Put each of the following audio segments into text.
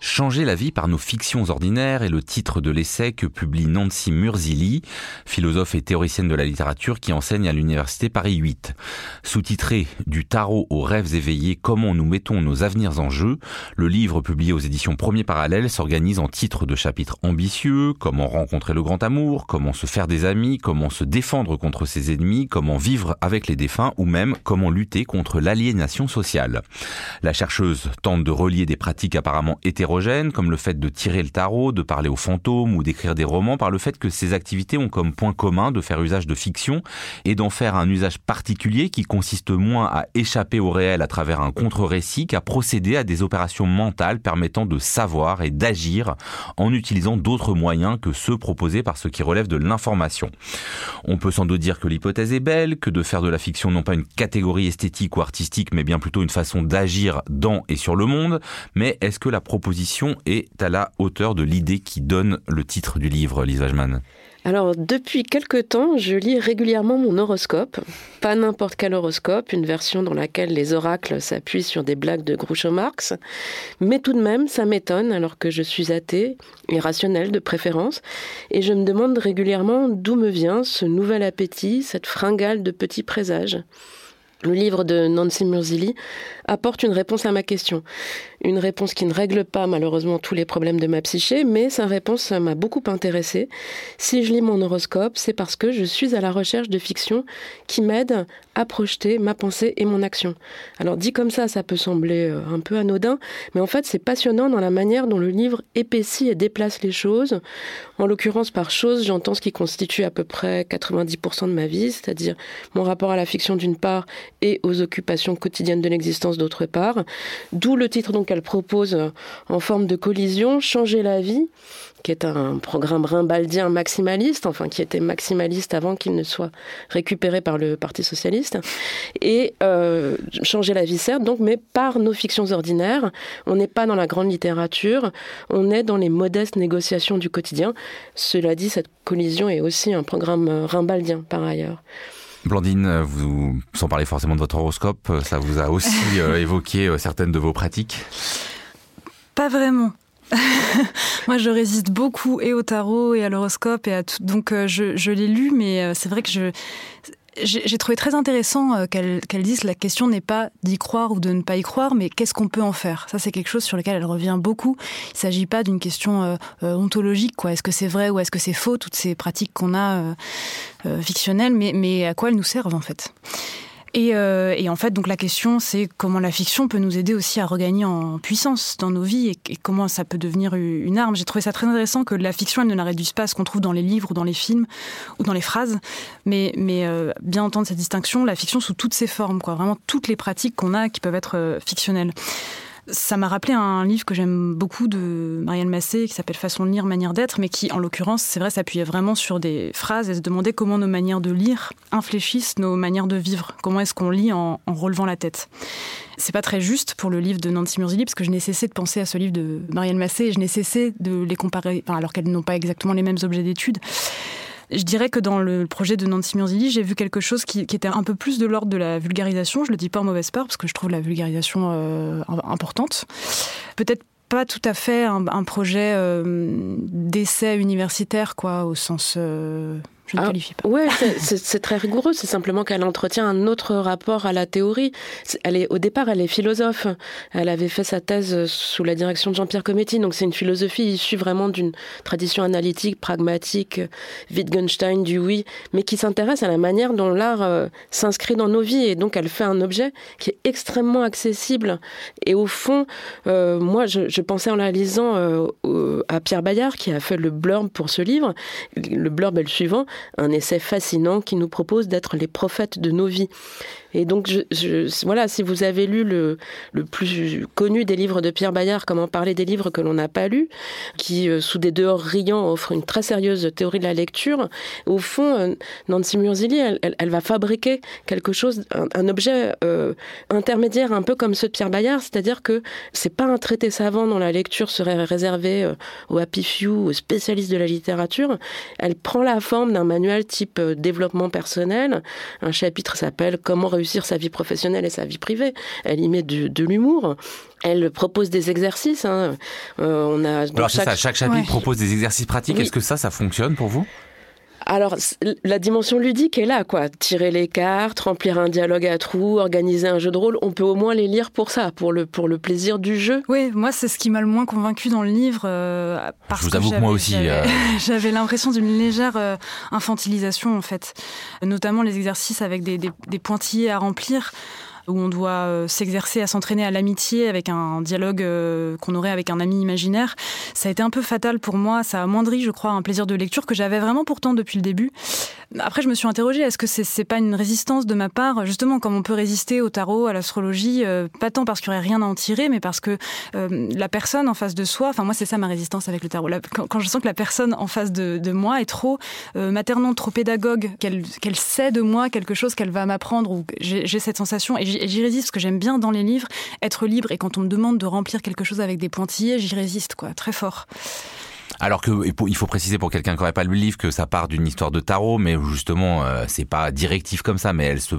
Changer la vie par nos fictions ordinaires est le titre de l'essai que publie Nancy Murzili, philosophe et théoricienne de la littérature qui enseigne à l'université Paris 8. Sous-titré Du tarot aux rêves éveillés, comment nous mettons nos avenirs en jeu, le livre publié aux éditions Premier Parallèle s'organise en titres de chapitres ambitieux, comment rencontrer le grand amour, comment se faire des amis, comment se défendre contre ses ennemis, comment vivre avec les défunts ou même comment lutter contre l'aliénation sociale. La chercheuse tente de relier des pratiques apparemment comme le fait de tirer le tarot, de parler aux fantômes ou d'écrire des romans, par le fait que ces activités ont comme point commun de faire usage de fiction et d'en faire un usage particulier qui consiste moins à échapper au réel à travers un contre-récit qu'à procéder à des opérations mentales permettant de savoir et d'agir en utilisant d'autres moyens que ceux proposés par ce qui relève de l'information. On peut sans doute dire que l'hypothèse est belle, que de faire de la fiction non pas une catégorie esthétique ou artistique, mais bien plutôt une façon d'agir dans et sur le monde, mais est-ce que la proposition est à la hauteur de l'idée qui donne le titre du livre, Lisa Wajman alors, depuis quelque temps, je lis régulièrement mon horoscope. Pas n'importe quel horoscope, une version dans laquelle les oracles s'appuient sur des blagues de Groucho Marx. Mais tout de même, ça m'étonne alors que je suis athée, irrationnel de préférence, et je me demande régulièrement d'où me vient ce nouvel appétit, cette fringale de petits présages. Le livre de Nancy Murzili apporte une réponse à ma question. Une réponse qui ne règle pas malheureusement tous les problèmes de ma psyché, mais sa réponse m'a beaucoup intéressée. Si je lis mon horoscope, c'est parce que je suis à la recherche de fiction qui m'aide à projeter ma pensée et mon action. Alors dit comme ça, ça peut sembler euh, un peu anodin, mais en fait c'est passionnant dans la manière dont le livre épaissit et déplace les choses. En l'occurrence, par choses, j'entends ce qui constitue à peu près 90% de ma vie, c'est-à-dire mon rapport à la fiction d'une part et aux occupations quotidiennes de l'existence d'autre part. D'où le titre donc qu'elle propose en forme de collision, Changer la vie, qui est un programme rimbaldien maximaliste, enfin qui était maximaliste avant qu'il ne soit récupéré par le Parti socialiste, et euh, changer la vie certes, donc, mais par nos fictions ordinaires. On n'est pas dans la grande littérature, on est dans les modestes négociations du quotidien. Cela dit, cette collision est aussi un programme rimbaldien par ailleurs. Blandine, vous, sans parler forcément de votre horoscope, ça vous a aussi euh, évoqué euh, certaines de vos pratiques? Pas vraiment. Moi, je résiste beaucoup et au tarot et à l'horoscope et à tout. Donc, euh, je, je l'ai lu, mais c'est vrai que je j'ai trouvé très intéressant euh, qu'elle dise la question n'est pas d'y croire ou de ne pas y croire, mais qu'est-ce qu'on peut en faire? Ça, c'est quelque chose sur lequel elle revient beaucoup. Il ne s'agit pas d'une question euh, euh, ontologique, quoi. Est-ce que c'est vrai ou est-ce que c'est faux, toutes ces pratiques qu'on a fictionnelles, mais, mais à quoi elles nous servent en fait? Euh, et, en fait, donc la question, c'est comment la fiction peut nous aider aussi à regagner en puissance dans nos vies et, comment ça peut devenir une arme. J'ai trouvé ça très intéressant que la fiction, elle ne la réduise pas à ce qu'on trouve dans les livres ou dans les films ou dans les phrases, mais, mais euh, bien entendre cette distinction, la fiction sous toutes ses formes, quoi, vraiment toutes les pratiques qu'on a qui peuvent être euh, fictionnelles. Ça m'a rappelé un livre que j'aime beaucoup de Marianne Massé qui s'appelle Façon de lire, manière d'être, mais qui, en l'occurrence, c'est vrai, s'appuyait vraiment sur des phrases et se demandait comment nos manières de lire infléchissent nos manières de vivre. Comment est-ce qu'on lit en, relevant la tête c'est pas très juste pour le livre de Nancy Murzili, parce que je n'ai cessé de penser à ce livre de Marianne Massé et je n'ai cessé de les comparer, alors qu'elles n'ont pas exactement les mêmes objets d'étude. Je dirais que dans le projet de Nancy Murzili, j'ai vu quelque chose qui, était un peu plus de l'ordre de la vulgarisation. Je le dis pas en mauvaise part parce que je trouve la vulgarisation euh, importante. Peut-être pas tout à fait un, projet euh, d'essai universitaire, quoi, au sens euh, je ne ah, qualifie pas. Ouais, c'est très rigoureux. C'est simplement qu'elle entretient un autre rapport à la théorie. Elle est, au départ, elle est philosophe. Elle avait fait sa thèse sous la direction de Jean-Pierre Cometti. Donc c'est une philosophie issue vraiment d'une tradition analytique, pragmatique, Wittgenstein, du oui, mais qui s'intéresse à la manière dont l'art euh, s'inscrit dans nos vies. Et donc elle fait un objet qui est extrêmement accessible. Et au fond, euh, moi, je, je, pensais en la lisant euh, à Pierre Bayard, qui a fait le blurb pour ce livre. Le blurb est le suivant un essai fascinant qui nous propose d'être les prophètes de nos vies. Et donc, voilà, si vous avez lu le, plus connu des livres de Pierre Bayard, Comment parler des livres que l'on n'a pas lus, qui, euh, sous des dehors riants, offre une très sérieuse théorie de la lecture, au fond, euh, Nancy Murzili, elle, va fabriquer quelque chose, un, objet euh, intermédiaire, un peu comme ceux de Pierre Bayard, c'est-à-dire que c'est pas un traité savant dont la lecture serait réservée aux happy few, aux spécialistes de la littérature. Elle prend la forme d'un un manuel type développement personnel. Un chapitre s'appelle Comment réussir sa vie professionnelle et sa vie privée. Elle y met de, l'humour. Elle propose des exercices. Hein. Euh, on a Alors chaque... Ça, chaque chapitre propose des exercices pratiques. Est-ce que ça, ça fonctionne pour vous? Alors, la dimension ludique est là, quoi. Tirer les cartes, remplir un dialogue à trous, organiser un jeu de rôle, on peut au moins les lire pour ça, pour le, pour le plaisir du jeu. Oui, moi, c'est ce qui m'a le moins convaincu dans le livre. Euh, parce Je vous avoue que, moi aussi. J'avais euh. l'impression d'une légère euh, infantilisation, en fait. Notamment les exercices avec des, des, des pointillés à remplir où on doit euh, s'exercer à s'entraîner à l'amitié avec un dialogue euh, qu'on aurait avec un ami imaginaire. Ça a été un peu fatal pour moi, ça a amoindri, je crois, un plaisir de lecture que j'avais vraiment pourtant depuis le début. Après, je me suis interrogée, est-ce que c'est pas une résistance de ma part, justement, comme on peut résister au tarot, à l'astrologie, euh, pas tant parce qu'il n'y aurait rien à en tirer, mais parce que la personne en face de soi, enfin moi c'est ça ma résistance avec le tarot, quand, je sens que la personne en face de, moi est trop maternante, trop pédagogue, qu'elle sait de moi quelque chose qu'elle va m'apprendre, ou j'ai cette sensation, et j'y résiste parce que j'aime bien dans les livres être libre et quand on me demande de remplir quelque chose avec des pointillés, j'y résiste quoi, très fort. Alors que il faut préciser pour quelqu'un qui n'aurait pas lu le livre que ça part d'une histoire de tarot, mais justement euh, c'est pas directif comme ça, mais elle se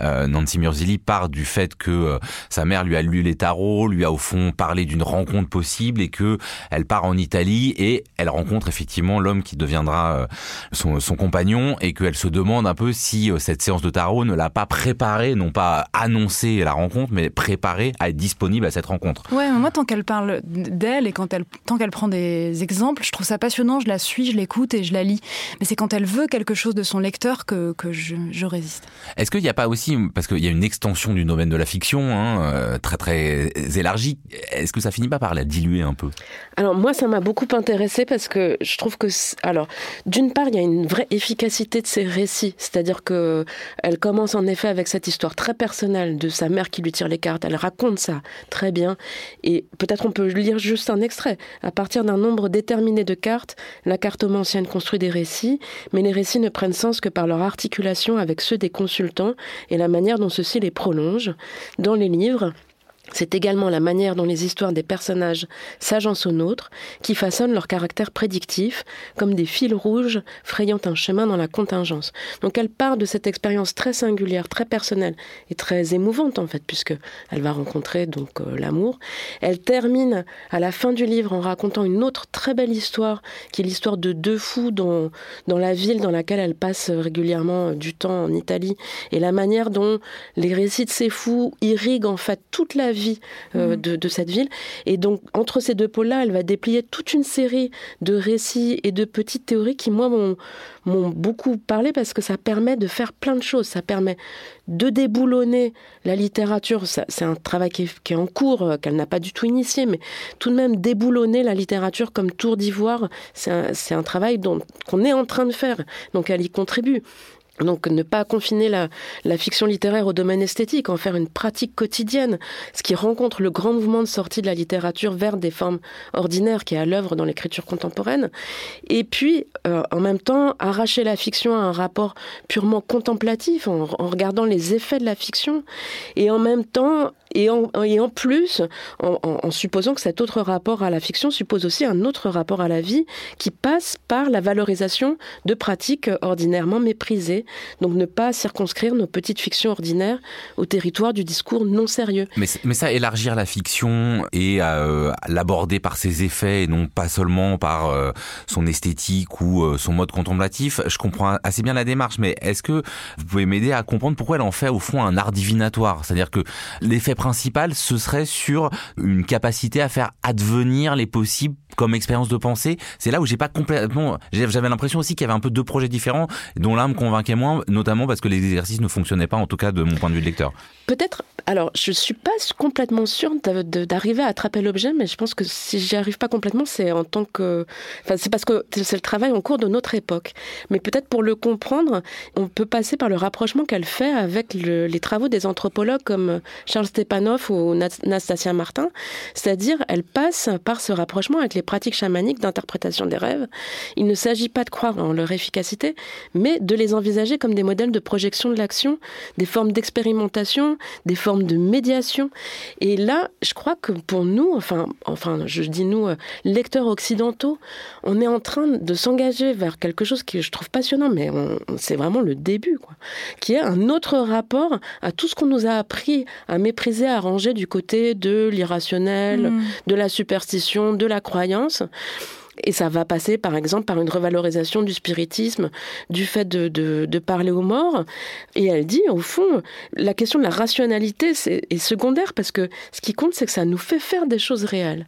euh, Nancy Murzilli part du fait que euh, sa mère lui a lu les tarots, lui a au fond parlé d'une rencontre possible et que elle part en Italie et elle rencontre effectivement l'homme qui deviendra son, son, compagnon et qu'elle se demande un peu si cette séance de tarot ne l'a pas préparé, non pas annoncé la rencontre, mais préparé à être disponible à cette rencontre. Ouais, moi tant qu'elle parle d'elle et quand elle tant qu'elle prend des exemples je trouve ça passionnant, je la suis, je l'écoute et je la lis. Mais c'est quand elle veut quelque chose de son lecteur que, que je, je résiste. Est-ce qu'il n'y a pas aussi, parce qu'il y a une extension du domaine de la fiction, hein, euh, très très élargie, est-ce que ça finit pas par la diluer un peu? Alors moi, ça m'a beaucoup intéressé parce que je trouve que, alors, d'une part, il y a une vraie efficacité de ces récits, c'est-à-dire que elle commence en effet avec cette histoire très personnelle de sa mère qui lui tire les cartes. Elle raconte ça très bien, et peut-être on peut lire juste un extrait à partir d'un nombre déterminé de cartes, la cartomancienne construit des récits, mais les récits ne prennent sens que par leur articulation avec ceux des consultants et la manière dont ceux-ci les prolongent. Dans les livres, c'est également la manière dont les histoires des personnages s'agencent aux nôtres qui façonnent leur caractère prédictif, comme des fils rouges frayant un chemin dans la contingence. Donc elle part de cette expérience très singulière, très personnelle et très émouvante en fait, puisque elle va rencontrer donc euh, l'amour. Elle termine à la fin du livre en racontant une autre très belle histoire, qui est l'histoire de deux fous dans, dans la ville dans laquelle elle passe régulièrement du temps en Italie, et la manière dont les récits de ces fous irriguent en fait toute la vie euh, mm. de, cette ville. Et donc, entre ces deux pôles-là, elle va déplier toute une série de récits et de petites théories qui, moi, m'ont beaucoup parlé parce que ça permet de faire plein de choses. Ça permet de déboulonner la littérature. C'est un travail qui est, en cours, euh, qu'elle n'a pas du tout initié, mais tout de même déboulonner la littérature comme tour d'ivoire, c'est un, un, travail qu'on est en train de faire. Donc, elle y contribue. Donc ne pas confiner la, fiction littéraire au domaine esthétique, en faire une pratique quotidienne, ce qui rencontre le grand mouvement de sortie de la littérature vers des formes ordinaires qui est à l'œuvre dans l'écriture contemporaine. Et puis, euh, en même temps, arracher la fiction à un rapport purement contemplatif, en, en regardant les effets de la fiction, et en même temps et en, et en plus, en, supposant que cet autre rapport à la fiction suppose aussi un autre rapport à la vie qui passe par la valorisation de pratiques ordinairement méprisées. Donc ne pas circonscrire nos petites fictions ordinaires au territoire du discours non sérieux. Mais, mais ça, élargir la fiction et euh, l'aborder par ses effets et non pas seulement par euh, son esthétique ou euh, son mode contemplatif, je comprends assez bien la démarche, mais est-ce que vous pouvez m'aider à comprendre pourquoi elle en fait au fond un art divinatoire? C'est-à-dire que l'effet principal, ce serait sur une capacité à faire advenir les possibles comme expérience de pensée. C'est là où j'ai pas complètement, j'avais l'impression aussi qu'il y avait un peu deux projets différents, dont l'un me convainquait moins, notamment parce que les exercices ne fonctionnaient pas, en tout cas de mon point de vue de lecteur. Peut-être, alors je suis pas complètement sûre d'arriver à attraper l'objet, mais je pense que si j'y arrive pas complètement, c'est en tant que, enfin c'est parce que c'est le travail en cours de notre époque. Mais peut-être pour le comprendre, on peut passer par le rapprochement qu'elle fait avec les travaux des anthropologues comme Charles Stepanov ou Nastasia Martin, c'est-à-dire elle passe par ce rapprochement avec les pratiques chamaniques d'interprétation des rêves. Il ne s'agit pas de croire en leur efficacité, mais de les envisager comme des modèles de projection de l'action, des formes d'expérimentation, des formes de médiation. Et là, je crois que pour nous, enfin, enfin, je dis nous, euh, lecteurs occidentaux, on est en train de s'engager vers quelque chose que je trouve passionnant, mais c'est vraiment le début, quoi, qui est un autre rapport à tout ce qu'on nous a appris à mépriser, à ranger du côté de l'irrationnel, mmh. de la superstition, de la croyance. Et ça va passer, par exemple, par une revalorisation du spiritisme, du fait de, de, parler aux morts. Et elle dit, au fond, la question de la rationalité est secondaire parce que ce qui compte, c'est que ça nous fait faire des choses réelles.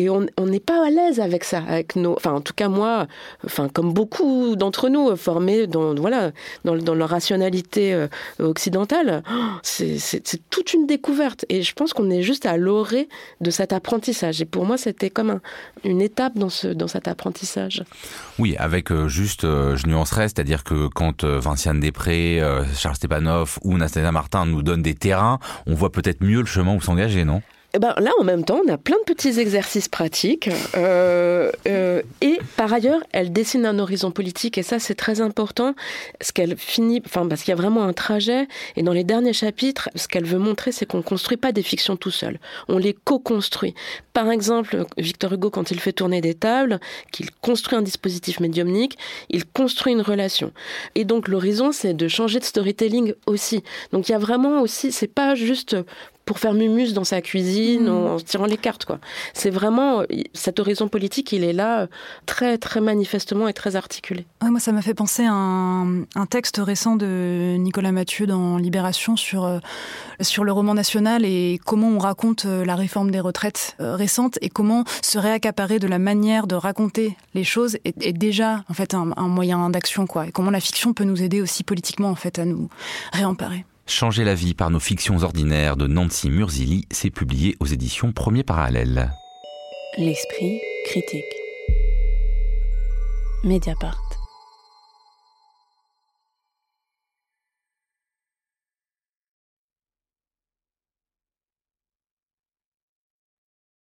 Et on n'est pas à l'aise avec ça, avec nos, enfin en tout cas moi, enfin comme beaucoup d'entre nous formés dans voilà dans, dans leur rationalité euh, occidentale, c'est toute une découverte. Et je pense qu'on est juste à l'orée de cet apprentissage. Et pour moi, c'était comme une étape dans ce dans cet apprentissage. Oui, avec euh, juste, euh, je nuancerais, c'est-à-dire que quand Vinciane Després, Charles Stepanov ou Nastasia Martin nous donnent des terrains, on voit peut-être mieux le chemin où s'engager, non? Eh ben, là, en même temps, on a plein de petits exercices pratiques. Euh, euh, et par ailleurs, elle dessine un horizon politique. Et ça, c'est très important. Ce qu'elle finit, enfin, parce qu'il y a vraiment un trajet. Et dans les derniers chapitres, ce qu'elle veut montrer, c'est qu'on ne construit pas des fictions tout seul. On les co-construit. Par exemple, Victor Hugo, quand il fait tourner des tables, qu'il construit un dispositif médiumnique, il construit une relation. Et donc, l'horizon, c'est de changer de storytelling aussi. Donc, il y a vraiment aussi, c'est pas juste pour faire mumus dans sa cuisine mm. en, tirant les cartes. quoi. C'est vraiment cet horizon politique, il est là très très manifestement et très articulé. moi, ça m'a fait penser à un, texte récent de Nicolas Mathieu dans Libération sur euh, sur le roman national et comment on raconte euh, la réforme des retraites euh, récente et comment se réaccaparer de la manière de raconter les choses est, déjà en fait un, un moyen d'action quoi. Et comment la fiction peut nous aider aussi politiquement en fait à nous réemparer. Changer la vie par nos fictions ordinaires de Nancy Murzili, s'est publié aux éditions Premier Parallèle. L'esprit critique. Mediapart.